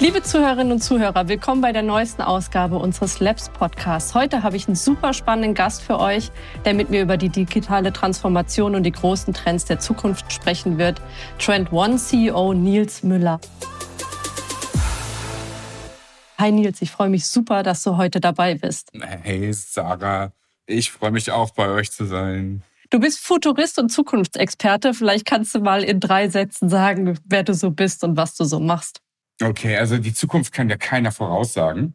Liebe Zuhörerinnen und Zuhörer, willkommen bei der neuesten Ausgabe unseres Labs Podcasts. Heute habe ich einen super spannenden Gast für euch, der mit mir über die digitale Transformation und die großen Trends der Zukunft sprechen wird. Trend One CEO Nils Müller. Hi Nils, ich freue mich super, dass du heute dabei bist. Hey Sarah, ich freue mich auch bei euch zu sein. Du bist Futurist und Zukunftsexperte. Vielleicht kannst du mal in drei Sätzen sagen, wer du so bist und was du so machst. Okay, also die Zukunft kann ja keiner voraussagen.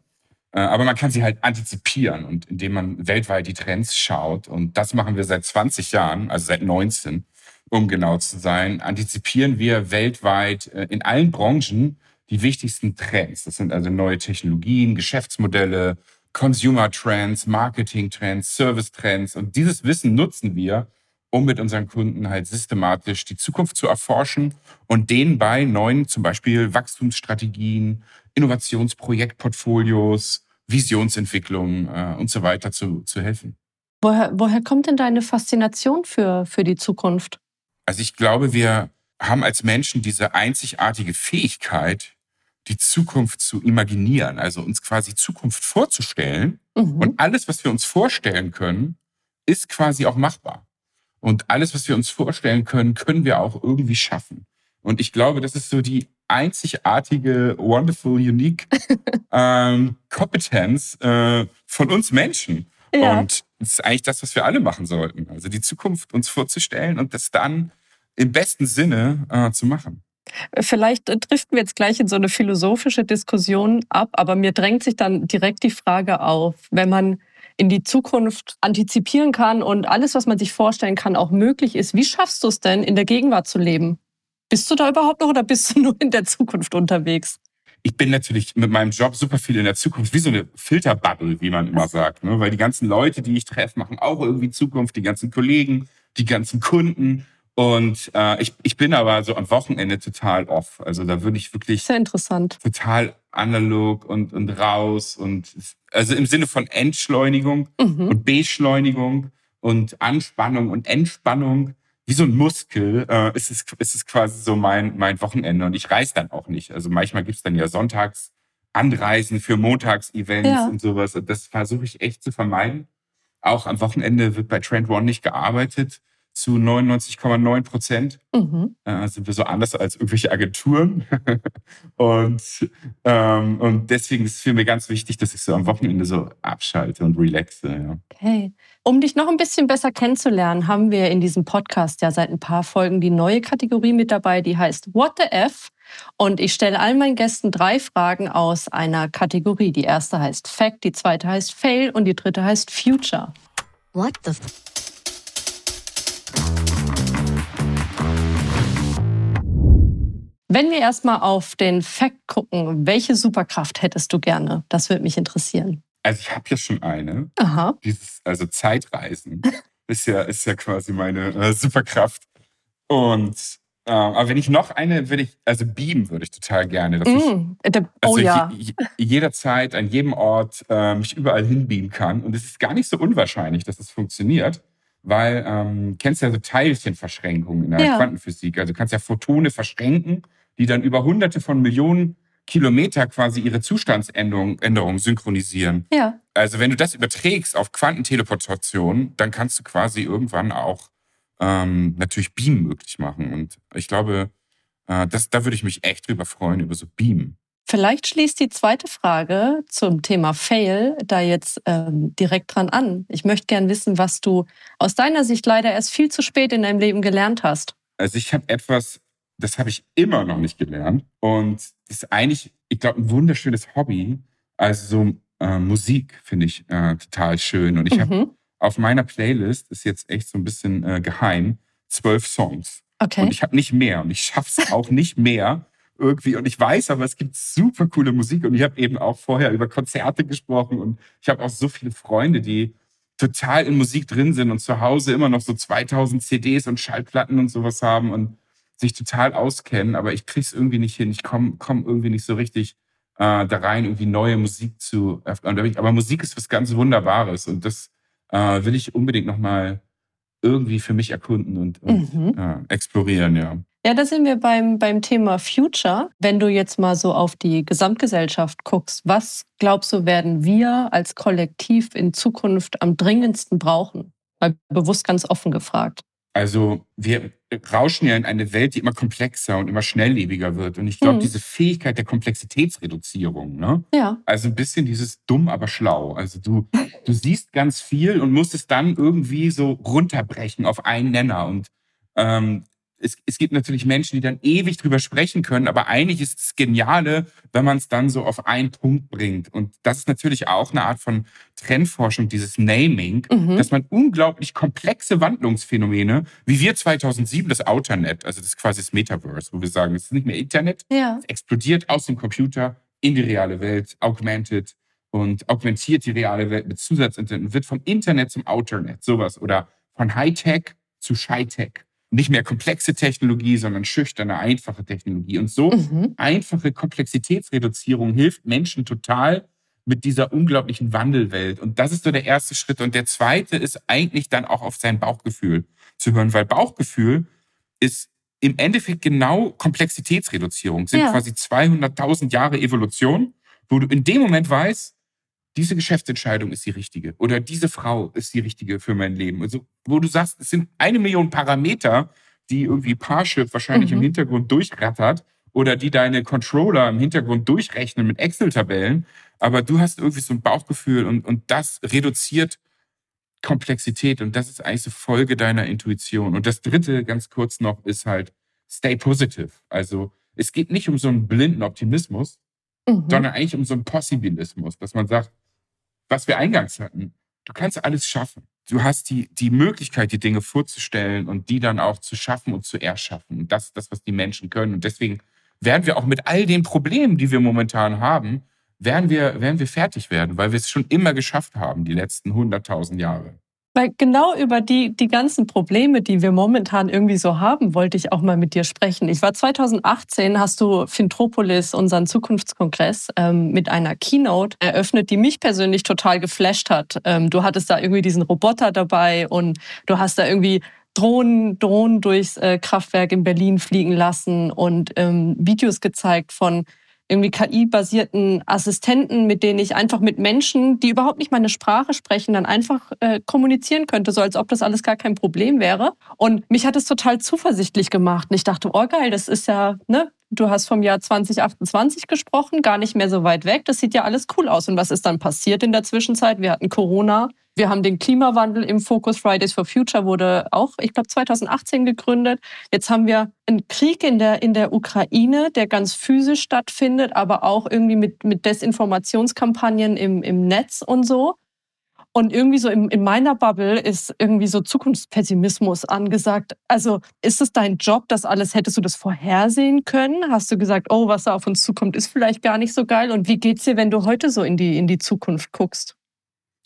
Äh, aber man kann sie halt antizipieren und indem man weltweit die Trends schaut. Und das machen wir seit 20 Jahren, also seit 19, um genau zu sein, antizipieren wir weltweit äh, in allen Branchen die wichtigsten Trends. Das sind also neue Technologien, Geschäftsmodelle, Consumer Trends, Marketing Trends, Service Trends. Und dieses Wissen nutzen wir, um mit unseren Kunden halt systematisch die Zukunft zu erforschen und denen bei neuen, zum Beispiel Wachstumsstrategien, Innovationsprojektportfolios, Visionsentwicklung äh, und so weiter zu, zu helfen. Woher, woher kommt denn deine Faszination für, für die Zukunft? Also ich glaube, wir haben als Menschen diese einzigartige Fähigkeit, die Zukunft zu imaginieren, also uns quasi Zukunft vorzustellen. Mhm. Und alles, was wir uns vorstellen können, ist quasi auch machbar. Und alles, was wir uns vorstellen können, können wir auch irgendwie schaffen. Und ich glaube, das ist so die einzigartige, wonderful, unique ähm, Kompetenz äh, von uns Menschen. Ja. Und das ist eigentlich das, was wir alle machen sollten. Also die Zukunft uns vorzustellen und das dann im besten Sinne äh, zu machen. Vielleicht driften wir jetzt gleich in so eine philosophische Diskussion ab, aber mir drängt sich dann direkt die Frage auf, wenn man in die Zukunft antizipieren kann und alles, was man sich vorstellen kann, auch möglich ist. Wie schaffst du es denn, in der Gegenwart zu leben? Bist du da überhaupt noch oder bist du nur in der Zukunft unterwegs? Ich bin natürlich mit meinem Job super viel in der Zukunft, wie so eine Filterbubble, wie man immer sagt. Ne? Weil die ganzen Leute, die ich treffe, machen auch irgendwie Zukunft, die ganzen Kollegen, die ganzen Kunden. Und äh, ich, ich bin aber so am Wochenende total off. Also da würde ich wirklich Sehr interessant. total analog und, und raus und also im Sinne von Entschleunigung mhm. und Beschleunigung und Anspannung und Entspannung. Wie so ein Muskel äh, ist, es, ist es quasi so mein, mein Wochenende. Und ich reise dann auch nicht. Also manchmal gibt's dann ja sonntags Anreisen für Montagsevents ja. und sowas. Und das versuche ich echt zu vermeiden. Auch am Wochenende wird bei Trend One nicht gearbeitet zu 99,9 Prozent. Mhm. Äh, sind wir so anders als irgendwelche Agenturen. und, ähm, und deswegen ist es für mich ganz wichtig, dass ich so am Wochenende so abschalte und relaxe. Ja. Okay. Um dich noch ein bisschen besser kennenzulernen, haben wir in diesem Podcast ja seit ein paar Folgen die neue Kategorie mit dabei, die heißt What the F? Und ich stelle allen meinen Gästen drei Fragen aus einer Kategorie. Die erste heißt Fact, die zweite heißt Fail und die dritte heißt Future. What the Wenn wir erstmal auf den Fact gucken, welche Superkraft hättest du gerne? Das würde mich interessieren. Also ich habe ja schon eine. Aha. Dieses, also Zeitreisen ist ja, ist ja quasi meine äh, Superkraft. Und äh, aber wenn ich noch eine würde ich, also beamen würde ich total gerne. Dass mm, ich, also oh ja. Je, jederzeit, an jedem Ort äh, mich überall hinbeamen kann. Und es ist gar nicht so unwahrscheinlich, dass das funktioniert. Weil, ähm, kennst ja so Teilchenverschränkungen in der ja. Quantenphysik. Also du kannst ja Photone verschränken die dann über hunderte von Millionen Kilometer quasi ihre Zustandsänderung synchronisieren. Ja. Also wenn du das überträgst auf Quantenteleportation, dann kannst du quasi irgendwann auch ähm, natürlich Beam möglich machen. Und ich glaube, äh, das, da würde ich mich echt drüber freuen, über so Beam. Vielleicht schließt die zweite Frage zum Thema Fail da jetzt ähm, direkt dran an. Ich möchte gern wissen, was du aus deiner Sicht leider erst viel zu spät in deinem Leben gelernt hast. Also ich habe etwas das habe ich immer noch nicht gelernt. Und das ist eigentlich, ich glaube, ein wunderschönes Hobby. Also so äh, Musik finde ich äh, total schön. Und ich mhm. habe auf meiner Playlist, ist jetzt echt so ein bisschen äh, geheim, zwölf Songs. Okay. Und ich habe nicht mehr. Und ich schaffe es auch nicht mehr irgendwie. Und ich weiß aber, es gibt super coole Musik. Und ich habe eben auch vorher über Konzerte gesprochen. Und ich habe auch so viele Freunde, die total in Musik drin sind und zu Hause immer noch so 2000 CDs und Schallplatten und sowas haben. Und sich total auskennen, aber ich krieg's irgendwie nicht hin. Ich komme komm irgendwie nicht so richtig äh, da rein, irgendwie neue Musik zu öffnen. Aber Musik ist was ganz Wunderbares und das äh, will ich unbedingt nochmal irgendwie für mich erkunden und, und mhm. äh, explorieren, ja. Ja, da sind wir beim, beim Thema Future. Wenn du jetzt mal so auf die Gesamtgesellschaft guckst, was glaubst du, werden wir als Kollektiv in Zukunft am dringendsten brauchen? Mal bewusst ganz offen gefragt. Also wir rauschen ja in eine Welt, die immer komplexer und immer schnelllebiger wird. Und ich glaube, mhm. diese Fähigkeit der Komplexitätsreduzierung, ne? Ja. Also ein bisschen dieses dumm, aber schlau. Also du, du siehst ganz viel und musst es dann irgendwie so runterbrechen auf einen Nenner. Und ähm, es, es gibt natürlich Menschen, die dann ewig drüber sprechen können, aber eigentlich ist es Geniale, wenn man es dann so auf einen Punkt bringt. Und das ist natürlich auch eine Art von Trendforschung, dieses Naming, mhm. dass man unglaublich komplexe Wandlungsphänomene, wie wir 2007 das Outernet, also das ist quasi das Metaverse, wo wir sagen, es ist nicht mehr Internet, ja. es explodiert aus dem Computer in die reale Welt, augmented und augmentiert die reale Welt mit Zusatzinternet und wird vom Internet zum Outernet, sowas. Oder von Hightech zu Shy-Tech nicht mehr komplexe Technologie, sondern schüchterne, einfache Technologie. Und so mhm. einfache Komplexitätsreduzierung hilft Menschen total mit dieser unglaublichen Wandelwelt. Und das ist so der erste Schritt. Und der zweite ist eigentlich dann auch auf sein Bauchgefühl zu hören, weil Bauchgefühl ist im Endeffekt genau Komplexitätsreduzierung, sind ja. quasi 200.000 Jahre Evolution, wo du in dem Moment weißt, diese Geschäftsentscheidung ist die richtige oder diese Frau ist die richtige für mein Leben. Also, wo du sagst, es sind eine Million Parameter, die irgendwie Parship wahrscheinlich mhm. im Hintergrund durchrattert oder die deine Controller im Hintergrund durchrechnen mit Excel-Tabellen. Aber du hast irgendwie so ein Bauchgefühl und, und das reduziert Komplexität und das ist eigentlich so Folge deiner Intuition. Und das dritte, ganz kurz noch, ist halt stay positive. Also es geht nicht um so einen blinden Optimismus, mhm. sondern eigentlich um so einen Possibilismus, dass man sagt, was wir eingangs hatten. Du kannst alles schaffen. Du hast die, die Möglichkeit, die Dinge vorzustellen und die dann auch zu schaffen und zu erschaffen. Und das ist das, was die Menschen können. Und deswegen werden wir auch mit all den Problemen, die wir momentan haben, werden wir, werden wir fertig werden, weil wir es schon immer geschafft haben, die letzten 100.000 Jahre. Weil genau über die, die ganzen Probleme, die wir momentan irgendwie so haben, wollte ich auch mal mit dir sprechen. Ich war 2018, hast du Fintropolis, unseren Zukunftskongress, ähm, mit einer Keynote eröffnet, die mich persönlich total geflasht hat. Ähm, du hattest da irgendwie diesen Roboter dabei und du hast da irgendwie Drohnen, Drohnen durchs äh, Kraftwerk in Berlin fliegen lassen und ähm, Videos gezeigt von irgendwie KI-basierten Assistenten, mit denen ich einfach mit Menschen, die überhaupt nicht meine Sprache sprechen, dann einfach äh, kommunizieren könnte, so als ob das alles gar kein Problem wäre. Und mich hat es total zuversichtlich gemacht. Und ich dachte, oh geil, das ist ja, ne, du hast vom Jahr 2028 gesprochen, gar nicht mehr so weit weg. Das sieht ja alles cool aus. Und was ist dann passiert in der Zwischenzeit? Wir hatten Corona, wir haben den Klimawandel im Fokus. Fridays for Future wurde auch, ich glaube, 2018 gegründet. Jetzt haben wir einen Krieg in der, in der Ukraine, der ganz physisch stattfindet, aber auch irgendwie mit, mit Desinformationskampagnen im, im Netz und so. Und irgendwie so in, in meiner Bubble ist irgendwie so Zukunftspessimismus angesagt. Also ist es dein Job, das alles, hättest du das vorhersehen können? Hast du gesagt, oh, was da auf uns zukommt, ist vielleicht gar nicht so geil? Und wie geht's dir, wenn du heute so in die, in die Zukunft guckst?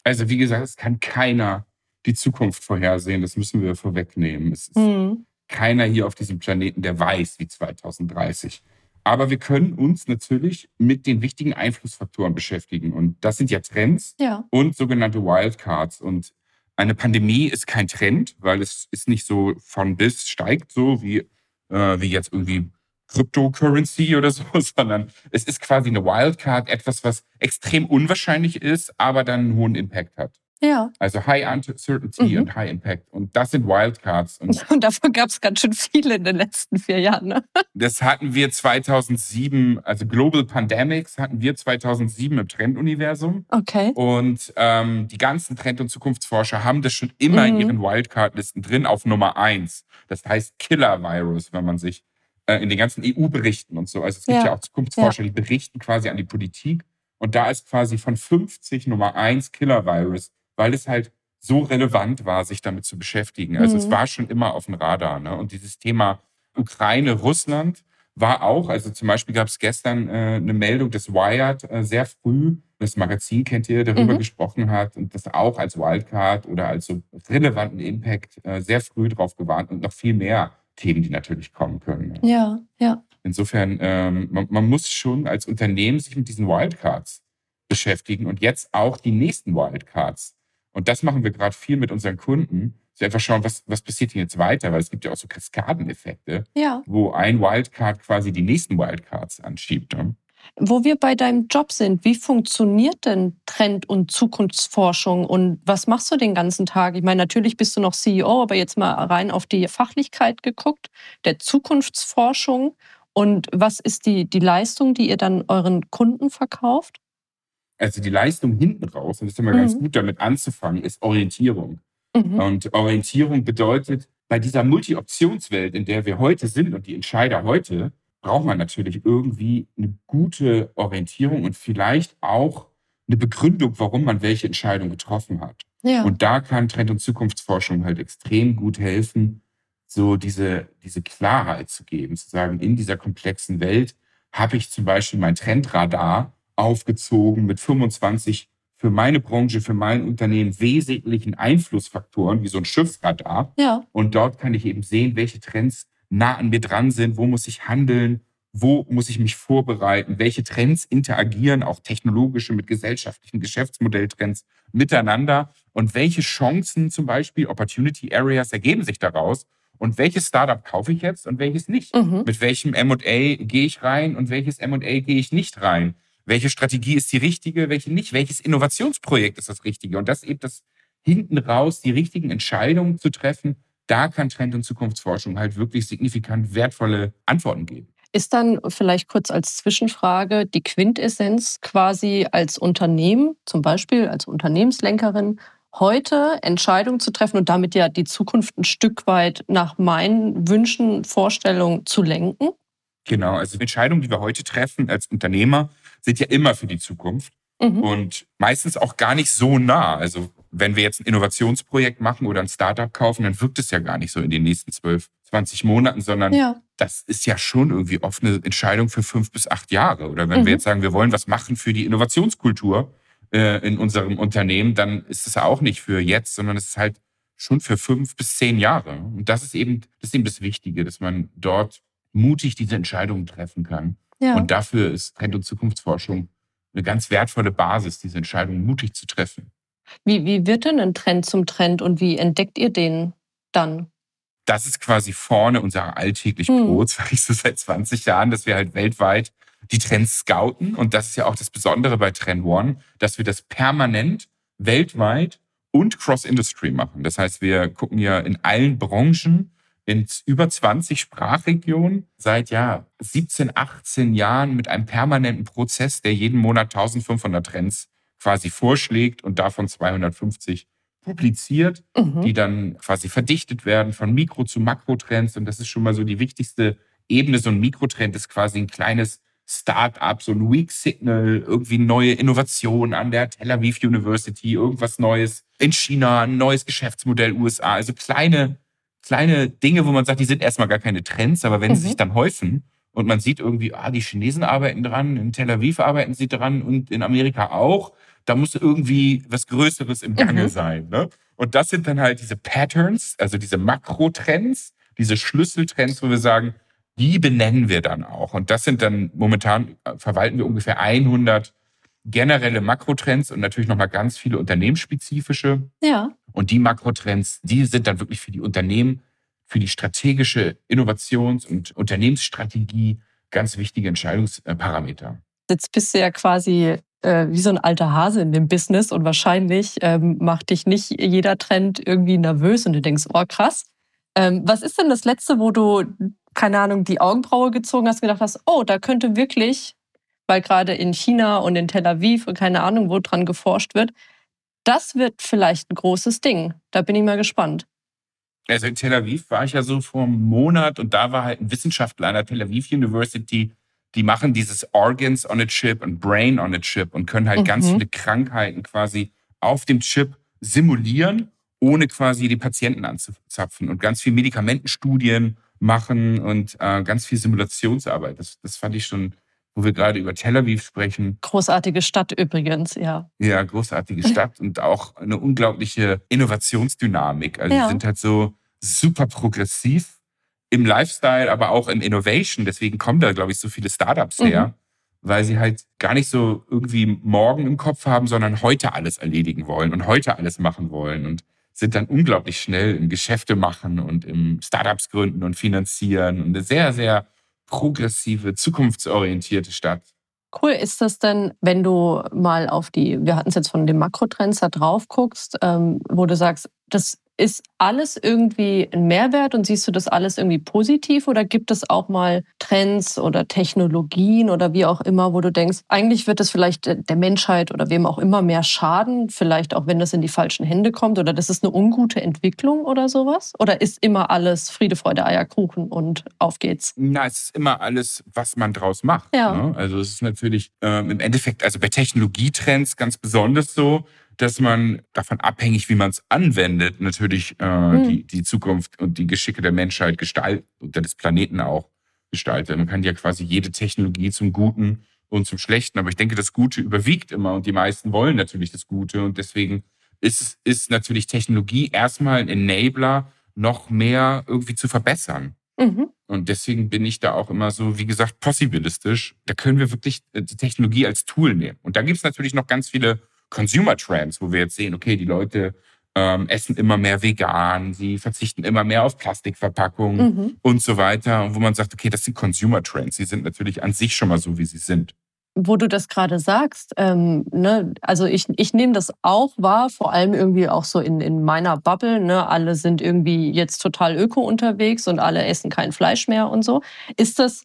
Also wie gesagt, es kann keiner die Zukunft vorhersehen. Das müssen wir vorwegnehmen. Es ist mhm. keiner hier auf diesem Planeten, der weiß, wie 2030. Aber wir können uns natürlich mit den wichtigen Einflussfaktoren beschäftigen. Und das sind ja Trends ja. und sogenannte Wildcards. Und eine Pandemie ist kein Trend, weil es ist nicht so von bis steigt so wie, äh, wie jetzt irgendwie Cryptocurrency oder so, sondern es ist quasi eine Wildcard, etwas, was extrem unwahrscheinlich ist, aber dann einen hohen Impact hat. Ja. Also High Uncertainty mhm. und High Impact. Und das sind Wildcards. Und, und davon gab es ganz schön viele in den letzten vier Jahren. Ne? Das hatten wir 2007, also Global Pandemics hatten wir 2007 im Trenduniversum. Okay. Und ähm, die ganzen Trend- und Zukunftsforscher haben das schon immer mhm. in ihren Wildcard-Listen drin auf Nummer eins. Das heißt Killer Virus, wenn man sich äh, in den ganzen EU-Berichten und so. Also es gibt ja, ja auch Zukunftsforscher, ja. die berichten quasi an die Politik. Und da ist quasi von 50 Nummer 1 Killer-Virus, weil es halt so relevant war, sich damit zu beschäftigen. Also mhm. es war schon immer auf dem Radar. Ne? Und dieses Thema Ukraine, Russland war auch, also zum Beispiel gab es gestern äh, eine Meldung des Wired äh, sehr früh, das Magazin kennt ihr, darüber mhm. gesprochen hat und das auch als Wildcard oder als so relevanten Impact äh, sehr früh drauf gewarnt und noch viel mehr Themen, die natürlich kommen können. Ja, ja. Insofern, ähm, man, man, muss schon als Unternehmen sich mit diesen Wildcards beschäftigen und jetzt auch die nächsten Wildcards. Und das machen wir gerade viel mit unseren Kunden, So einfach schauen, was, was passiert hier jetzt weiter, weil es gibt ja auch so Kaskadeneffekte, ja. wo ein Wildcard quasi die nächsten Wildcards anschiebt. Ne? Wo wir bei deinem Job sind, wie funktioniert denn Trend- und Zukunftsforschung und was machst du den ganzen Tag? Ich meine, natürlich bist du noch CEO, aber jetzt mal rein auf die Fachlichkeit geguckt, der Zukunftsforschung und was ist die, die Leistung, die ihr dann euren Kunden verkauft? Also die Leistung hinten raus, und das ist immer mhm. ganz gut damit anzufangen, ist Orientierung. Mhm. Und Orientierung bedeutet, bei dieser Multi-Optionswelt, in der wir heute sind und die Entscheider heute, braucht man natürlich irgendwie eine gute Orientierung und vielleicht auch eine Begründung, warum man welche Entscheidung getroffen hat. Ja. Und da kann Trend- und Zukunftsforschung halt extrem gut helfen, so diese, diese Klarheit zu geben, zu sagen, in dieser komplexen Welt habe ich zum Beispiel mein Trendradar aufgezogen mit 25 für meine Branche, für mein Unternehmen wesentlichen Einflussfaktoren, wie so ein Schiffsradar. Ja. Und dort kann ich eben sehen, welche Trends nah an mir dran sind, wo muss ich handeln, wo muss ich mich vorbereiten, welche Trends interagieren, auch technologische mit gesellschaftlichen Geschäftsmodelltrends miteinander und welche Chancen zum Beispiel, Opportunity Areas ergeben sich daraus und welches Startup kaufe ich jetzt und welches nicht. Mhm. Mit welchem MA gehe ich rein und welches MA gehe ich nicht rein welche Strategie ist die richtige, welche nicht, welches Innovationsprojekt ist das richtige. Und das eben das hinten raus, die richtigen Entscheidungen zu treffen, da kann Trend- und Zukunftsforschung halt wirklich signifikant wertvolle Antworten geben. Ist dann vielleicht kurz als Zwischenfrage die Quintessenz quasi als Unternehmen, zum Beispiel als Unternehmenslenkerin, heute Entscheidungen zu treffen und damit ja die Zukunft ein Stück weit nach meinen Wünschen, Vorstellungen zu lenken? Genau, also Entscheidungen, die wir heute treffen als Unternehmer, sind ja immer für die Zukunft mhm. und meistens auch gar nicht so nah. Also wenn wir jetzt ein Innovationsprojekt machen oder ein Startup kaufen, dann wirkt es ja gar nicht so in den nächsten 12, 20 Monaten, sondern ja. das ist ja schon irgendwie oft eine Entscheidung für fünf bis acht Jahre. Oder wenn mhm. wir jetzt sagen, wir wollen was machen für die Innovationskultur äh, in unserem Unternehmen, dann ist es auch nicht für jetzt, sondern es ist halt schon für fünf bis zehn Jahre. Und das ist eben das, ist eben das Wichtige, dass man dort mutig diese Entscheidungen treffen kann. Ja. Und dafür ist Trend- und Zukunftsforschung eine ganz wertvolle Basis, diese Entscheidungen mutig zu treffen. Wie, wie wird denn ein Trend zum Trend und wie entdeckt ihr den dann? Das ist quasi vorne unser alltäglich hm. Brot, sage ich so seit 20 Jahren, dass wir halt weltweit die Trends scouten. Und das ist ja auch das Besondere bei Trend One, dass wir das permanent weltweit und Cross-Industry machen. Das heißt, wir gucken ja in allen Branchen in über 20 Sprachregionen seit ja 17, 18 Jahren mit einem permanenten Prozess, der jeden Monat 1500 Trends quasi vorschlägt und davon 250 publiziert, mhm. die dann quasi verdichtet werden von Mikro- zu Makrotrends. Und das ist schon mal so die wichtigste Ebene. So ein Mikrotrend ist quasi ein kleines Start-up, so ein Weak Signal, irgendwie neue Innovation an der Tel Aviv University, irgendwas Neues in China, ein neues Geschäftsmodell USA. Also kleine kleine Dinge, wo man sagt, die sind erstmal gar keine Trends, aber wenn mhm. sie sich dann häufen und man sieht irgendwie, ah, die Chinesen arbeiten dran, in Tel Aviv arbeiten sie dran und in Amerika auch, da muss irgendwie was Größeres im Gange mhm. sein. Ne? Und das sind dann halt diese Patterns, also diese Makrotrends, diese Schlüsseltrends, wo wir sagen, die benennen wir dann auch. Und das sind dann momentan, verwalten wir ungefähr 100 generelle Makrotrends und natürlich nochmal ganz viele unternehmensspezifische. Ja. Und die Makrotrends, die sind dann wirklich für die Unternehmen, für die strategische Innovations- und Unternehmensstrategie ganz wichtige Entscheidungsparameter. Jetzt bist du ja quasi äh, wie so ein alter Hase in dem Business und wahrscheinlich ähm, macht dich nicht jeder Trend irgendwie nervös und du denkst, oh krass. Ähm, was ist denn das Letzte, wo du, keine Ahnung, die Augenbraue gezogen hast und gedacht hast, oh, da könnte wirklich weil gerade in China und in Tel Aviv und keine Ahnung, wo dran geforscht wird. Das wird vielleicht ein großes Ding. Da bin ich mal gespannt. Also in Tel Aviv war ich ja so vor einem Monat und da war halt ein Wissenschaftler an der Tel Aviv University, die machen dieses Organs on a Chip und Brain on a Chip und können halt mhm. ganz viele Krankheiten quasi auf dem Chip simulieren, ohne quasi die Patienten anzuzapfen und ganz viel Medikamentenstudien machen und äh, ganz viel Simulationsarbeit. Das, das fand ich schon wo wir gerade über Tel Aviv sprechen. Großartige Stadt übrigens, ja. Ja, großartige Stadt und auch eine unglaubliche Innovationsdynamik. Also ja. sie sind halt so super progressiv im Lifestyle, aber auch im Innovation. Deswegen kommen da, glaube ich, so viele Startups her, mhm. weil sie halt gar nicht so irgendwie morgen im Kopf haben, sondern heute alles erledigen wollen und heute alles machen wollen. Und sind dann unglaublich schnell im Geschäfte machen und im Startups gründen und finanzieren. Und eine sehr, sehr progressive, zukunftsorientierte Stadt. Cool. Ist das denn, wenn du mal auf die, wir hatten es jetzt von den Makrotrends da drauf guckst, ähm, wo du sagst, das ist alles irgendwie ein Mehrwert und siehst du das alles irgendwie positiv oder gibt es auch mal Trends oder Technologien oder wie auch immer, wo du denkst, eigentlich wird es vielleicht der Menschheit oder wem auch immer mehr schaden, vielleicht auch wenn das in die falschen Hände kommt oder das ist eine ungute Entwicklung oder sowas? Oder ist immer alles Friede, Freude, Eierkuchen und auf geht's? Na, es ist immer alles, was man draus macht. Ja. Ne? Also es ist natürlich ähm, im Endeffekt, also bei Technologietrends ganz besonders so, dass man davon abhängig, wie man es anwendet, natürlich äh, mhm. die, die Zukunft und die Geschicke der Menschheit gestaltet und des Planeten auch gestaltet. Man kann ja quasi jede Technologie zum Guten und zum Schlechten, aber ich denke, das Gute überwiegt immer und die meisten wollen natürlich das Gute und deswegen ist, ist natürlich Technologie erstmal ein Enabler, noch mehr irgendwie zu verbessern. Mhm. Und deswegen bin ich da auch immer so, wie gesagt, possibilistisch. Da können wir wirklich äh, die Technologie als Tool nehmen. Und da gibt es natürlich noch ganz viele Consumer Trends, wo wir jetzt sehen, okay, die Leute ähm, essen immer mehr vegan, sie verzichten immer mehr auf Plastikverpackungen mhm. und so weiter. Und wo man sagt, okay, das sind Consumer Trends, die sind natürlich an sich schon mal so, wie sie sind wo du das gerade sagst, ähm, ne, also ich, ich nehme das auch wahr, vor allem irgendwie auch so in, in meiner Bubble. Ne, alle sind irgendwie jetzt total öko unterwegs und alle essen kein Fleisch mehr und so. Ist das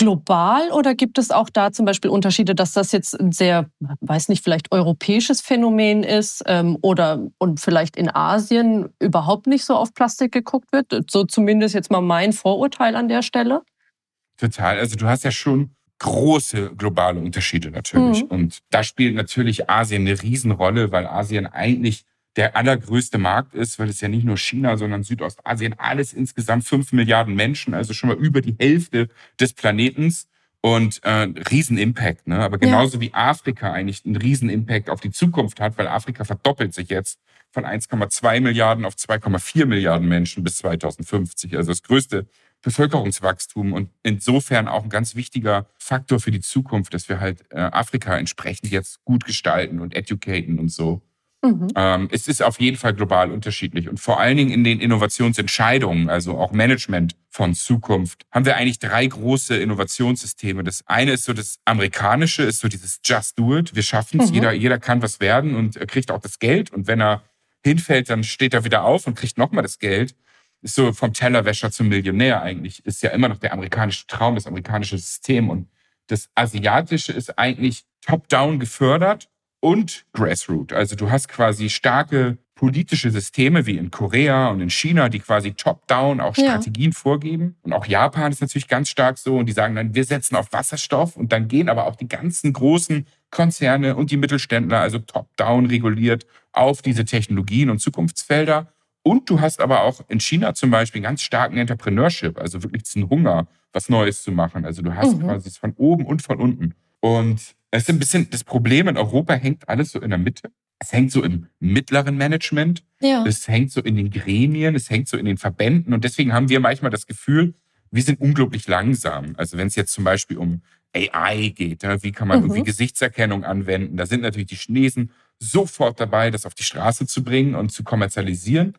global oder gibt es auch da zum Beispiel Unterschiede, dass das jetzt ein sehr, weiß nicht, vielleicht europäisches Phänomen ist ähm, oder und vielleicht in Asien überhaupt nicht so auf Plastik geguckt wird? So zumindest jetzt mal mein Vorurteil an der Stelle. Total. Also du hast ja schon große globale Unterschiede natürlich. Mhm. Und da spielt natürlich Asien eine Riesenrolle, weil Asien eigentlich der allergrößte Markt ist, weil es ja nicht nur China, sondern Südostasien, alles insgesamt fünf Milliarden Menschen, also schon mal über die Hälfte des Planetens und äh, Riesenimpact. Ne? Aber genauso ja. wie Afrika eigentlich einen Riesenimpact auf die Zukunft hat, weil Afrika verdoppelt sich jetzt von 1,2 Milliarden auf 2,4 Milliarden Menschen bis 2050. Also das größte Bevölkerungswachstum und insofern auch ein ganz wichtiger Faktor für die Zukunft, dass wir halt äh, Afrika entsprechend jetzt gut gestalten und educaten und so. Mhm. Ähm, es ist auf jeden Fall global unterschiedlich. Und vor allen Dingen in den Innovationsentscheidungen, also auch Management von Zukunft, haben wir eigentlich drei große Innovationssysteme. Das eine ist so das amerikanische, ist so dieses Just Do It. Wir schaffen es, mhm. jeder, jeder kann was werden und kriegt auch das Geld. Und wenn er hinfällt, dann steht er wieder auf und kriegt nochmal das Geld. Ist so vom Tellerwäscher zum Millionär eigentlich. Ist ja immer noch der amerikanische Traum, das amerikanische System. Und das asiatische ist eigentlich top-down gefördert und Grassroot. Also du hast quasi starke politische Systeme wie in Korea und in China, die quasi top-down auch Strategien ja. vorgeben. Und auch Japan ist natürlich ganz stark so und die sagen dann, wir setzen auf Wasserstoff und dann gehen aber auch die ganzen großen Konzerne und die Mittelständler, also top-down reguliert, auf diese Technologien und Zukunftsfelder. Und du hast aber auch in China zum Beispiel ganz starken Entrepreneurship, also wirklich diesen Hunger, was Neues zu machen. Also du hast mhm. quasi von oben und von unten. Und es ist ein bisschen das Problem in Europa hängt alles so in der Mitte. Es hängt so im mittleren Management. Ja. Es hängt so in den Gremien. Es hängt so in den Verbänden. Und deswegen haben wir manchmal das Gefühl, wir sind unglaublich langsam. Also wenn es jetzt zum Beispiel um AI geht, wie kann man mhm. irgendwie Gesichtserkennung anwenden? Da sind natürlich die Chinesen sofort dabei, das auf die Straße zu bringen und zu kommerzialisieren.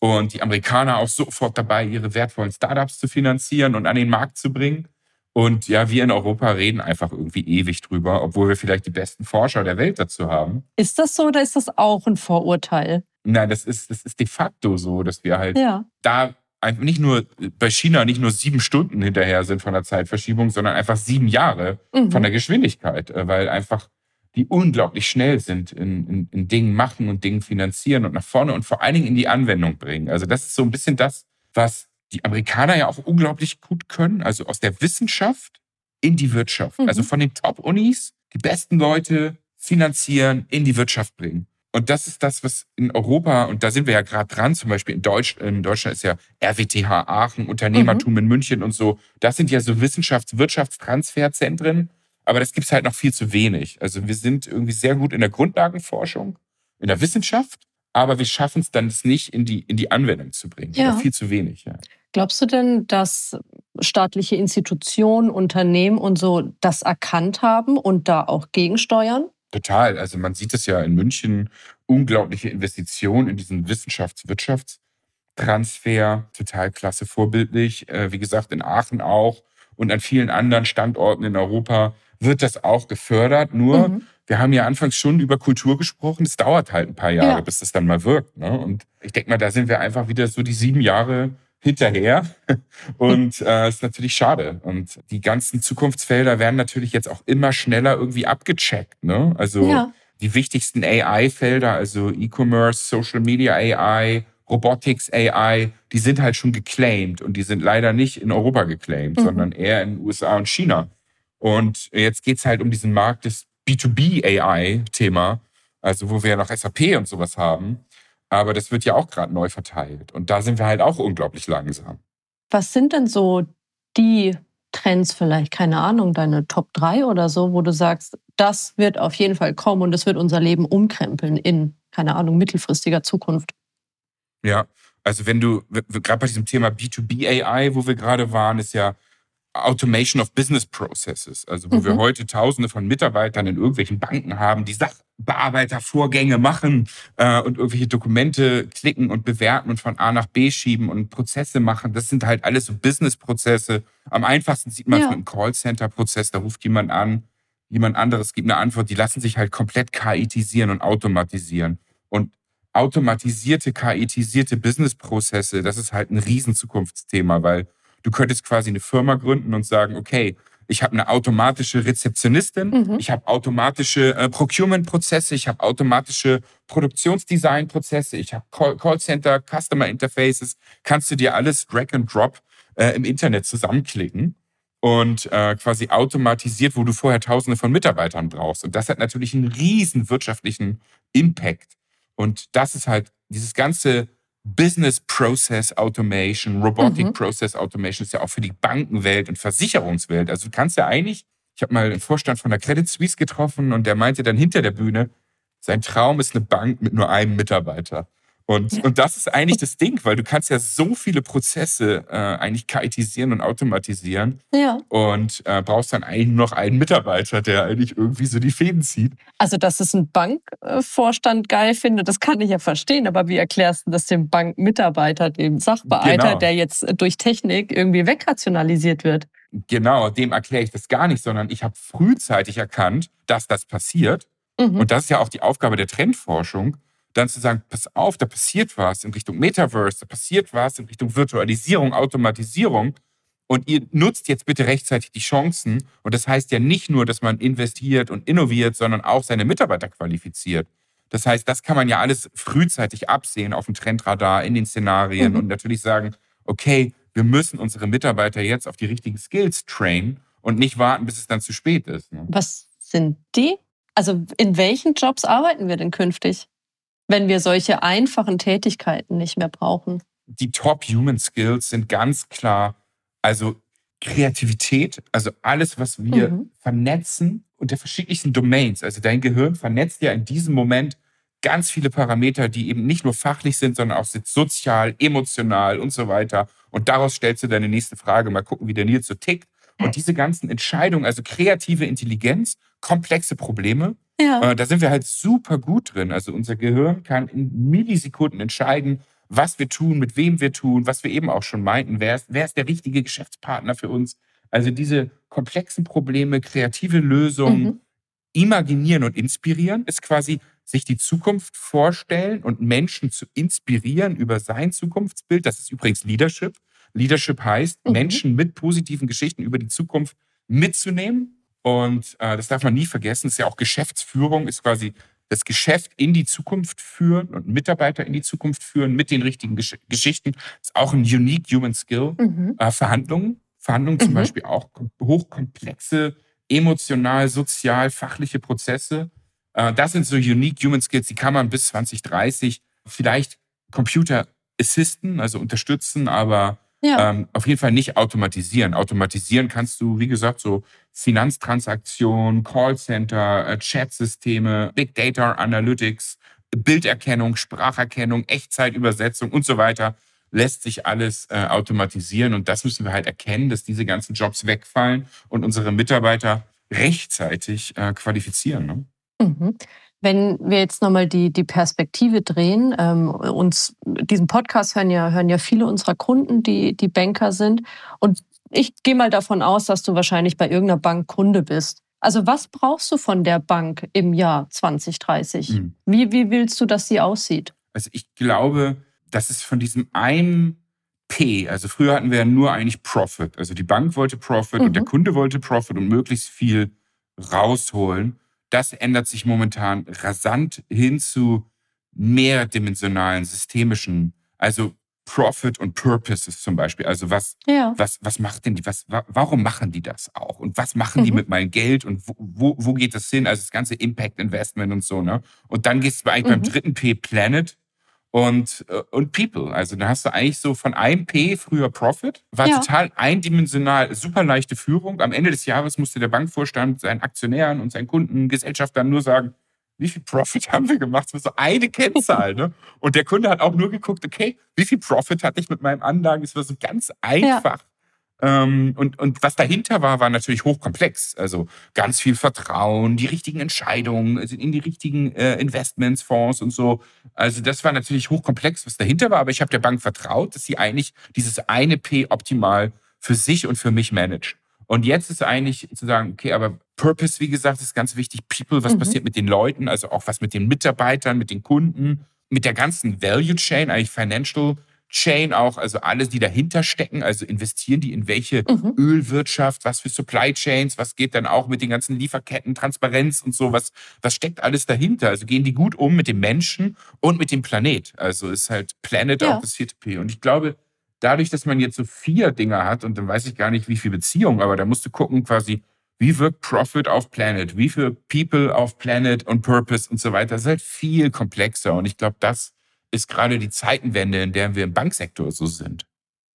Und die Amerikaner auch sofort dabei, ihre wertvollen Startups zu finanzieren und an den Markt zu bringen. Und ja, wir in Europa reden einfach irgendwie ewig drüber, obwohl wir vielleicht die besten Forscher der Welt dazu haben. Ist das so oder ist das auch ein Vorurteil? Nein, das ist, das ist de facto so, dass wir halt ja. da nicht nur bei China nicht nur sieben Stunden hinterher sind von der Zeitverschiebung, sondern einfach sieben Jahre mhm. von der Geschwindigkeit, äh, weil einfach die unglaublich schnell sind in, in, in Dingen machen und Dingen finanzieren und nach vorne und vor allen Dingen in die Anwendung bringen. Also das ist so ein bisschen das, was die Amerikaner ja auch unglaublich gut können, also aus der Wissenschaft in die Wirtschaft. Mhm. Also von den Top-Unis die besten Leute finanzieren, in die Wirtschaft bringen. Und das ist das, was in Europa, und da sind wir ja gerade dran, zum Beispiel in, Deutsch, in Deutschland ist ja RWTH Aachen, Unternehmertum mhm. in München und so. Das sind ja so Wissenschafts-Wirtschaftstransferzentren, aber das gibt es halt noch viel zu wenig. Also wir sind irgendwie sehr gut in der Grundlagenforschung, in der Wissenschaft, aber wir schaffen es dann nicht in die, in die Anwendung zu bringen. Ja. Viel zu wenig. Ja. Glaubst du denn, dass staatliche Institutionen, Unternehmen und so das erkannt haben und da auch gegensteuern? Total. Also man sieht es ja in München unglaubliche Investition in diesen Wissenschafts-Wirtschaftstransfer. Total klasse, vorbildlich. Äh, wie gesagt, in Aachen auch und an vielen anderen Standorten in Europa wird das auch gefördert. Nur, mhm. wir haben ja anfangs schon über Kultur gesprochen. Es dauert halt ein paar Jahre, ja. bis das dann mal wirkt. Ne? Und ich denke mal, da sind wir einfach wieder so die sieben Jahre hinterher. Und äh, ist natürlich schade. Und die ganzen Zukunftsfelder werden natürlich jetzt auch immer schneller irgendwie abgecheckt. Ne? Also ja. die wichtigsten AI-Felder, also E-Commerce, Social Media AI, Robotics AI, die sind halt schon geclaimed und die sind leider nicht in Europa geclaimed, mhm. sondern eher in den USA und China. Und jetzt geht's halt um diesen Markt des B2B AI-Thema, also wo wir ja noch SAP und sowas haben. Aber das wird ja auch gerade neu verteilt. Und da sind wir halt auch unglaublich langsam. Was sind denn so die Trends vielleicht, keine Ahnung, deine Top 3 oder so, wo du sagst, das wird auf jeden Fall kommen und es wird unser Leben umkrempeln in, keine Ahnung, mittelfristiger Zukunft? Ja, also wenn du, gerade bei diesem Thema B2B AI, wo wir gerade waren, ist ja Automation of Business Processes, also wo mhm. wir heute Tausende von Mitarbeitern in irgendwelchen Banken haben, die Sachbearbeitervorgänge machen äh, und irgendwelche Dokumente klicken und bewerten und von A nach B schieben und Prozesse machen. Das sind halt alles so Business-Prozesse. Am einfachsten sieht man es ja. mit einem Callcenter-Prozess, da ruft jemand an, jemand anderes gibt eine Antwort, die lassen sich halt komplett KItisieren und automatisieren. Und automatisierte, KItisierte Business-Prozesse, das ist halt ein Riesenzukunftsthema, weil Du könntest quasi eine Firma gründen und sagen, okay, ich habe eine automatische Rezeptionistin, mhm. ich habe automatische äh, Procurement-Prozesse, ich habe automatische Produktionsdesign-Prozesse, ich habe Call Callcenter, Customer Interfaces. Kannst du dir alles Drag and Drop äh, im Internet zusammenklicken und äh, quasi automatisiert, wo du vorher Tausende von Mitarbeitern brauchst. Und das hat natürlich einen riesen wirtschaftlichen Impact. Und das ist halt dieses ganze Business Process Automation, Robotic mhm. Process Automation ist ja auch für die Bankenwelt und Versicherungswelt. Also du kannst ja eigentlich, ich habe mal den Vorstand von der Credit Suisse getroffen und der meinte dann hinter der Bühne, sein Traum ist eine Bank mit nur einem Mitarbeiter. Und, und das ist eigentlich das Ding, weil du kannst ja so viele Prozesse äh, eigentlich kaitisieren und automatisieren ja. und äh, brauchst dann eigentlich nur noch einen Mitarbeiter, der eigentlich irgendwie so die Fäden zieht. Also, dass es ein Bankvorstand geil findet, das kann ich ja verstehen, aber wie erklärst du das dem Bankmitarbeiter, dem Sachbearbeiter, genau. der jetzt durch Technik irgendwie wegrationalisiert wird? Genau, dem erkläre ich das gar nicht, sondern ich habe frühzeitig erkannt, dass das passiert. Mhm. Und das ist ja auch die Aufgabe der Trendforschung, dann zu sagen, pass auf, da passiert was in Richtung Metaverse, da passiert was in Richtung Virtualisierung, Automatisierung. Und ihr nutzt jetzt bitte rechtzeitig die Chancen. Und das heißt ja nicht nur, dass man investiert und innoviert, sondern auch seine Mitarbeiter qualifiziert. Das heißt, das kann man ja alles frühzeitig absehen auf dem Trendradar, in den Szenarien mhm. und natürlich sagen, okay, wir müssen unsere Mitarbeiter jetzt auf die richtigen Skills trainen und nicht warten, bis es dann zu spät ist. Ne? Was sind die? Also in welchen Jobs arbeiten wir denn künftig? Wenn wir solche einfachen Tätigkeiten nicht mehr brauchen? Die Top Human Skills sind ganz klar, also Kreativität, also alles, was wir mhm. vernetzen unter verschiedensten Domains. Also dein Gehirn vernetzt ja in diesem Moment ganz viele Parameter, die eben nicht nur fachlich sind, sondern auch sozial, emotional und so weiter. Und daraus stellst du deine nächste Frage. Mal gucken, wie der Nils so tickt. Und diese ganzen Entscheidungen, also kreative Intelligenz, komplexe Probleme, ja. Äh, da sind wir halt super gut drin. Also unser Gehirn kann in Millisekunden entscheiden, was wir tun, mit wem wir tun, was wir eben auch schon meinten. Wer ist, wer ist der richtige Geschäftspartner für uns? Also diese komplexen Probleme, kreative Lösungen, mhm. imaginieren und inspirieren ist quasi sich die Zukunft vorstellen und Menschen zu inspirieren über sein Zukunftsbild. Das ist übrigens Leadership. Leadership heißt, mhm. Menschen mit positiven Geschichten über die Zukunft mitzunehmen und äh, das darf man nie vergessen. Das ist ja auch Geschäftsführung, ist quasi das Geschäft in die Zukunft führen und Mitarbeiter in die Zukunft führen mit den richtigen Gesch Geschichten. Das ist auch ein unique human skill. Mhm. Äh, Verhandlungen, Verhandlungen mhm. zum Beispiel auch hochkomplexe, emotional, sozial, fachliche Prozesse. Äh, das sind so unique human skills, die kann man bis 2030 vielleicht Computer assisten, also unterstützen, aber ja. Ähm, auf jeden Fall nicht automatisieren. Automatisieren kannst du, wie gesagt, so Finanztransaktionen, Callcenter, äh, Chatsysteme, Big Data Analytics, Bilderkennung, Spracherkennung, Echtzeitübersetzung und so weiter lässt sich alles äh, automatisieren. Und das müssen wir halt erkennen, dass diese ganzen Jobs wegfallen und unsere Mitarbeiter rechtzeitig äh, qualifizieren. Ne? Mhm. Wenn wir jetzt nochmal die, die Perspektive drehen, ähm, uns diesen Podcast hören ja, hören ja viele unserer Kunden, die, die Banker sind. Und ich gehe mal davon aus, dass du wahrscheinlich bei irgendeiner Bank Kunde bist. Also was brauchst du von der Bank im Jahr 2030? Mhm. Wie, wie willst du, dass sie aussieht? Also ich glaube, dass es von diesem einen P, also früher hatten wir ja nur eigentlich Profit. Also die Bank wollte Profit mhm. und der mhm. Kunde wollte Profit und möglichst viel rausholen. Das ändert sich momentan rasant hin zu mehrdimensionalen, systemischen, also Profit und Purpose ist zum Beispiel. Also was, ja. was, was macht denn die, was, warum machen die das auch? Und was machen mhm. die mit meinem Geld und wo, wo, wo, geht das hin? Also das ganze Impact Investment und so, ne? Und dann gehst du eigentlich mhm. beim dritten P Planet und, äh, und People. Also da hast du eigentlich so von einem P früher Profit, war ja. total eindimensional, super leichte Führung. Am Ende des Jahres musste der Bankvorstand seinen Aktionären und seinen Kunden, Gesellschaftern nur sagen, wie viel Profit haben wir gemacht? Das war so eine Kennzahl. ne? Und der Kunde hat auch nur geguckt, okay, wie viel Profit hatte ich mit meinem Anlagen? Es war so ganz einfach. Ja. Ähm, und, und was dahinter war, war natürlich hochkomplex. Also ganz viel Vertrauen, die richtigen Entscheidungen also in die richtigen äh, Investments, Fonds und so. Also das war natürlich hochkomplex, was dahinter war. Aber ich habe der Bank vertraut, dass sie eigentlich dieses eine P optimal für sich und für mich managt. Und jetzt ist eigentlich zu sagen, okay, aber Purpose, wie gesagt, ist ganz wichtig. People, was mhm. passiert mit den Leuten, also auch was mit den Mitarbeitern, mit den Kunden, mit der ganzen Value Chain, eigentlich Financial Chain auch, also alles, die dahinter stecken, also investieren die in welche mhm. Ölwirtschaft, was für Supply Chains, was geht dann auch mit den ganzen Lieferketten, Transparenz und so, was, was steckt alles dahinter? Also gehen die gut um mit dem Menschen und mit dem Planet. Also ist halt Planet ja. auch das vierte P. Und ich glaube, dadurch, dass man jetzt so vier Dinger hat und dann weiß ich gar nicht, wie viel Beziehung, aber da musst du gucken quasi, wie wirkt Profit auf Planet, wie viel People auf Planet und Purpose und so weiter. Das ist halt viel komplexer und ich glaube, das ist gerade die Zeitenwende, in der wir im Banksektor so sind.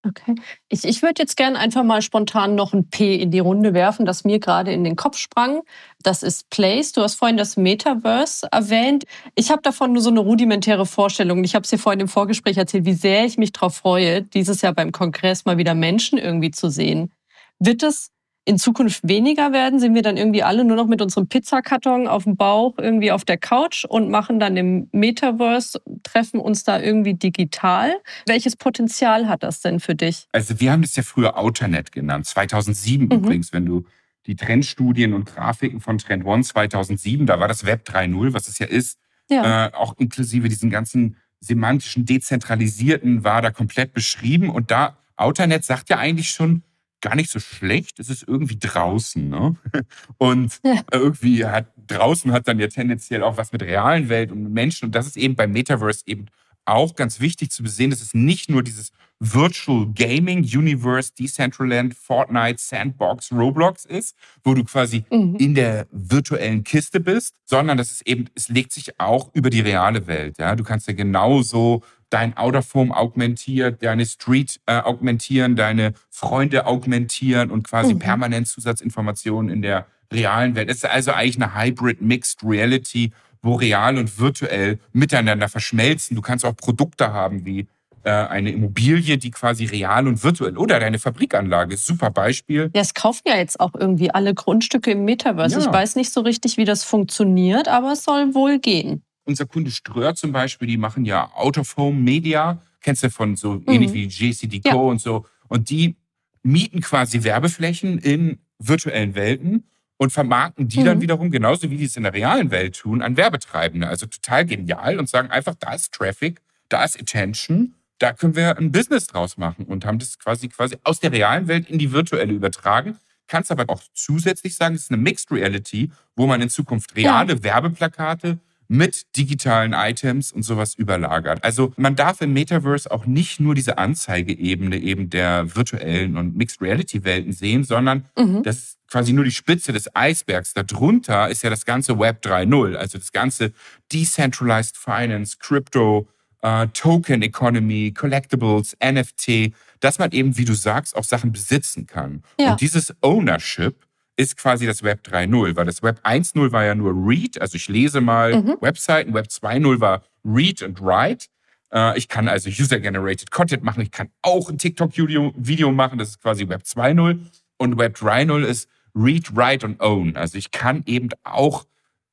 Okay. Ich, ich würde jetzt gerne einfach mal spontan noch ein P in die Runde werfen, das mir gerade in den Kopf sprang. Das ist Place. Du hast vorhin das Metaverse erwähnt. Ich habe davon nur so eine rudimentäre Vorstellung. Ich habe es dir vorhin im Vorgespräch erzählt, wie sehr ich mich darauf freue, dieses Jahr beim Kongress mal wieder Menschen irgendwie zu sehen. Wird es in Zukunft weniger werden? Sind wir dann irgendwie alle nur noch mit unserem Pizzakarton auf dem Bauch irgendwie auf der Couch und machen dann im Metaverse, treffen uns da irgendwie digital? Welches Potenzial hat das denn für dich? Also wir haben das ja früher Outernet genannt, 2007 mhm. übrigens, wenn du die Trendstudien und Grafiken von Trend One 2007, da war das Web 3.0, was es ja ist, ja. Äh, auch inklusive diesen ganzen semantischen, dezentralisierten, war da komplett beschrieben. Und da, Outernet sagt ja eigentlich schon, gar nicht so schlecht. Es ist irgendwie draußen. Ne? Und ja. irgendwie hat draußen hat dann ja tendenziell auch was mit realen Welt und Menschen. Und das ist eben beim Metaverse eben auch ganz wichtig zu sehen, dass es nicht nur dieses Virtual Gaming Universe, Decentraland, Fortnite, Sandbox, Roblox ist, wo du quasi mhm. in der virtuellen Kiste bist, sondern dass es eben, es legt sich auch über die reale Welt. Ja? Du kannst ja genauso dein Outerform augmentieren, deine Street äh, augmentieren, deine Freunde augmentieren und quasi mhm. permanent Zusatzinformationen in der realen Welt. Es ist also eigentlich eine Hybrid Mixed Reality, wo real und virtuell miteinander verschmelzen. Du kannst auch Produkte haben wie äh, eine Immobilie, die quasi real und virtuell oder deine Fabrikanlage. Super Beispiel. Ja, es kaufen ja jetzt auch irgendwie alle Grundstücke im Metaverse. Ja. Ich weiß nicht so richtig, wie das funktioniert, aber es soll wohl gehen unser Kunde Ströer zum Beispiel, die machen ja Out of Home Media, kennst du von so mhm. ähnlich wie JCDecaux ja. und so. Und die mieten quasi Werbeflächen in virtuellen Welten und vermarkten die mhm. dann wiederum, genauso wie die es in der realen Welt tun, an Werbetreibende. Also total genial und sagen einfach, da ist Traffic, da ist Attention, da können wir ein Business draus machen und haben das quasi quasi aus der realen Welt in die virtuelle übertragen. Kannst aber auch zusätzlich sagen, es ist eine Mixed Reality, wo man in Zukunft reale ja. Werbeplakate mit digitalen Items und sowas überlagert. Also man darf im Metaverse auch nicht nur diese Anzeigeebene eben der virtuellen und Mixed Reality Welten sehen, sondern mhm. das quasi nur die Spitze des Eisbergs. Darunter ist ja das ganze Web 3.0, also das ganze Decentralized Finance, Crypto, Uh, Token Economy, Collectibles, NFT, dass man eben, wie du sagst, auch Sachen besitzen kann. Ja. Und dieses Ownership ist quasi das Web 3.0, weil das Web 1.0 war ja nur Read, also ich lese mal mhm. Webseiten, Web 2.0 war Read and Write. Äh, ich kann also User-Generated Content machen, ich kann auch ein TikTok-Video machen, das ist quasi Web 2.0. Und Web 3.0 ist Read, Write und Own. Also ich kann eben auch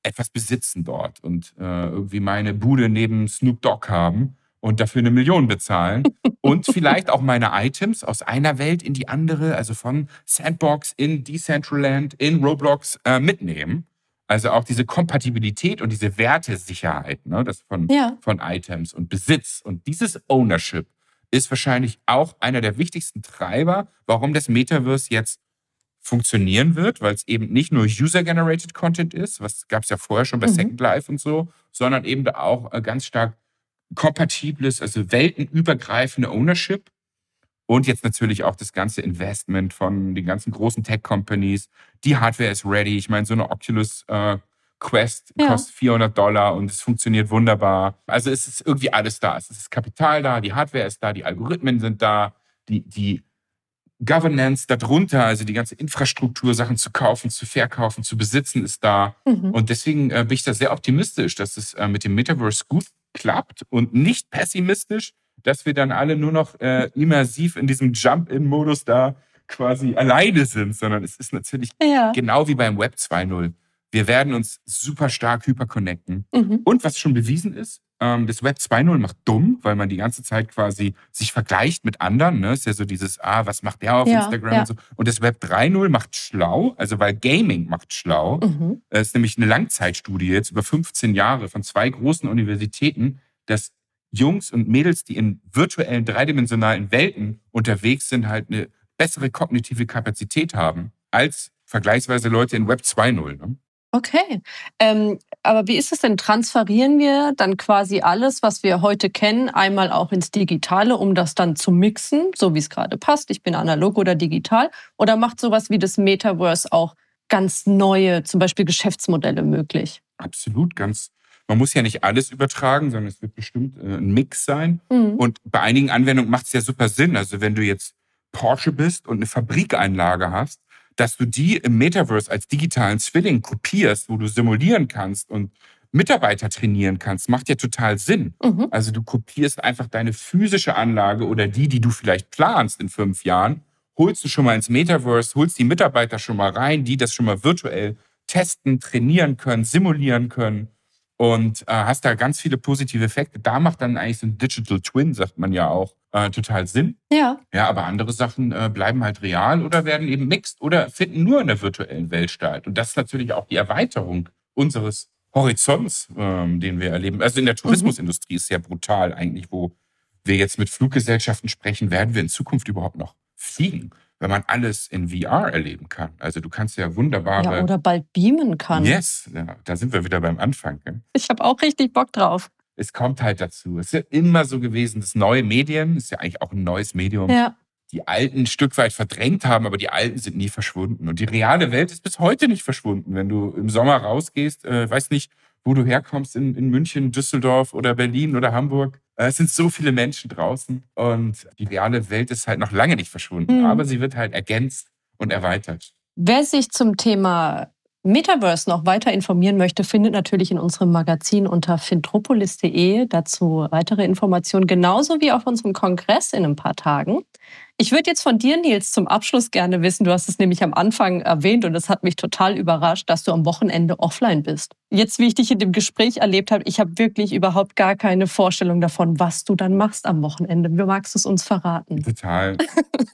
etwas besitzen dort und äh, irgendwie meine Bude neben Snoop Dogg haben und dafür eine Million bezahlen und vielleicht auch meine Items aus einer Welt in die andere, also von Sandbox in Decentraland, in Roblox äh, mitnehmen. Also auch diese Kompatibilität und diese Wertesicherheit ne, das von, ja. von Items und Besitz und dieses Ownership ist wahrscheinlich auch einer der wichtigsten Treiber, warum das Metaverse jetzt funktionieren wird, weil es eben nicht nur User-Generated Content ist, was gab es ja vorher schon bei mhm. Second Life und so, sondern eben auch äh, ganz stark kompatibles, also weltenübergreifende Ownership und jetzt natürlich auch das ganze Investment von den ganzen großen Tech-Companies. Die Hardware ist ready. Ich meine, so eine Oculus äh, Quest ja. kostet 400 Dollar und es funktioniert wunderbar. Also es ist irgendwie alles da. Es ist Kapital da, die Hardware ist da, die Algorithmen sind da, die, die Governance darunter, also die ganze Infrastruktur, Sachen zu kaufen, zu verkaufen, zu besitzen, ist da. Mhm. Und deswegen äh, bin ich da sehr optimistisch, dass es äh, mit dem Metaverse gut klappt und nicht pessimistisch, dass wir dann alle nur noch äh, immersiv in diesem Jump-in-Modus da quasi alleine sind, sondern es ist natürlich ja. genau wie beim Web 2.0. Wir werden uns super stark hyperconnecten. Mhm. Und was schon bewiesen ist, das Web 2.0 macht dumm, weil man die ganze Zeit quasi sich vergleicht mit anderen. Ne? Ist ja so dieses, ah, was macht der auf ja, Instagram ja. und so. Und das Web 3.0 macht schlau, also weil Gaming macht schlau. Mhm. Das ist nämlich eine Langzeitstudie jetzt über 15 Jahre von zwei großen Universitäten, dass Jungs und Mädels, die in virtuellen, dreidimensionalen Welten unterwegs sind, halt eine bessere kognitive Kapazität haben als vergleichsweise Leute in Web 2.0. Ne? Okay. Ähm, aber wie ist es denn? Transferieren wir dann quasi alles, was wir heute kennen, einmal auch ins Digitale, um das dann zu mixen, so wie es gerade passt? Ich bin analog oder digital. Oder macht sowas wie das Metaverse auch ganz neue, zum Beispiel Geschäftsmodelle möglich? Absolut, ganz. Man muss ja nicht alles übertragen, sondern es wird bestimmt äh, ein Mix sein. Mhm. Und bei einigen Anwendungen macht es ja super Sinn. Also wenn du jetzt Porsche bist und eine Fabrikeinlage hast, dass du die im Metaverse als digitalen Zwilling kopierst, wo du simulieren kannst und Mitarbeiter trainieren kannst, macht ja total Sinn. Mhm. Also du kopierst einfach deine physische Anlage oder die, die du vielleicht planst in fünf Jahren, holst du schon mal ins Metaverse, holst die Mitarbeiter schon mal rein, die das schon mal virtuell testen, trainieren können, simulieren können und äh, hast da ganz viele positive Effekte. Da macht dann eigentlich so ein Digital Twin, sagt man ja auch, äh, total Sinn. Ja. Ja, aber andere Sachen äh, bleiben halt real oder werden eben mixed oder finden nur in der virtuellen Welt statt. Und das ist natürlich auch die Erweiterung unseres Horizonts, ähm, den wir erleben. Also in der Tourismusindustrie mhm. ist ja brutal eigentlich, wo wir jetzt mit Fluggesellschaften sprechen, werden wir in Zukunft überhaupt noch fliegen? wenn man alles in VR erleben kann. Also du kannst ja wunderbare... Ja, oder bald beamen kann. Yes, ja, da sind wir wieder beim Anfang. Gell? Ich habe auch richtig Bock drauf. Es kommt halt dazu. Es ist ja immer so gewesen, dass neue Medien, ist ja eigentlich auch ein neues Medium, ja. die alten ein Stück weit verdrängt haben, aber die alten sind nie verschwunden. Und die reale Welt ist bis heute nicht verschwunden. Wenn du im Sommer rausgehst, äh, weiß nicht, wo du herkommst, in, in München, Düsseldorf oder Berlin oder Hamburg, äh, es sind so viele Menschen draußen und die reale Welt ist halt noch lange nicht verschwunden, mhm. aber sie wird halt ergänzt und erweitert. Wer sich zum Thema Metaverse noch weiter informieren möchte, findet natürlich in unserem Magazin unter fintropolis.de dazu weitere Informationen, genauso wie auf unserem Kongress in ein paar Tagen. Ich würde jetzt von dir, Nils, zum Abschluss gerne wissen, du hast es nämlich am Anfang erwähnt und es hat mich total überrascht, dass du am Wochenende offline bist. Jetzt, wie ich dich in dem Gespräch erlebt habe, ich habe wirklich überhaupt gar keine Vorstellung davon, was du dann machst am Wochenende. Wie magst du es uns verraten? Total.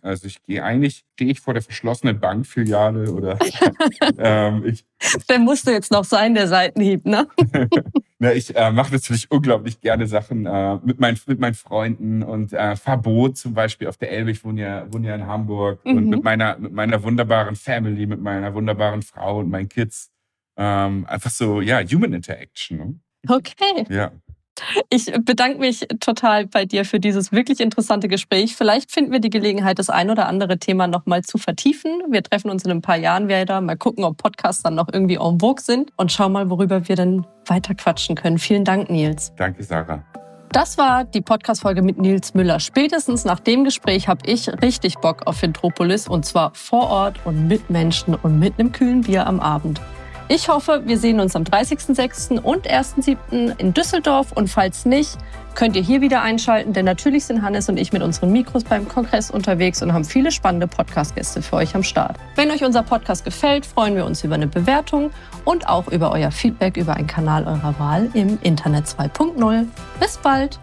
Also ich gehe eigentlich, stehe ich vor der verschlossenen Bankfiliale oder ähm, ich, Der musste jetzt noch sein, der Seitenhieb, ne? Ne, ich äh, mache natürlich unglaublich gerne Sachen äh, mit, mein, mit meinen Freunden und äh, Verbot zum Beispiel auf der Elbe. Ich wohne ja, wohne ja in Hamburg mhm. und mit meiner, mit meiner wunderbaren Family, mit meiner wunderbaren Frau und meinen Kids. Ähm, einfach so, ja, Human Interaction. Ne? Okay. Ja. Ich bedanke mich total bei dir für dieses wirklich interessante Gespräch. Vielleicht finden wir die Gelegenheit, das ein oder andere Thema noch mal zu vertiefen. Wir treffen uns in ein paar Jahren wieder, mal gucken, ob Podcasts dann noch irgendwie en vogue sind und schauen mal, worüber wir dann weiter quatschen können. Vielen Dank, Nils. Danke, Sarah. Das war die Podcast-Folge mit Nils Müller. Spätestens nach dem Gespräch habe ich richtig Bock auf Fintropolis und zwar vor Ort und mit Menschen und mit einem kühlen Bier am Abend. Ich hoffe, wir sehen uns am 30.06. und 1.07. in Düsseldorf und falls nicht, könnt ihr hier wieder einschalten, denn natürlich sind Hannes und ich mit unseren Mikros beim Kongress unterwegs und haben viele spannende Podcast-Gäste für euch am Start. Wenn euch unser Podcast gefällt, freuen wir uns über eine Bewertung und auch über euer Feedback über einen Kanal eurer Wahl im Internet 2.0. Bis bald!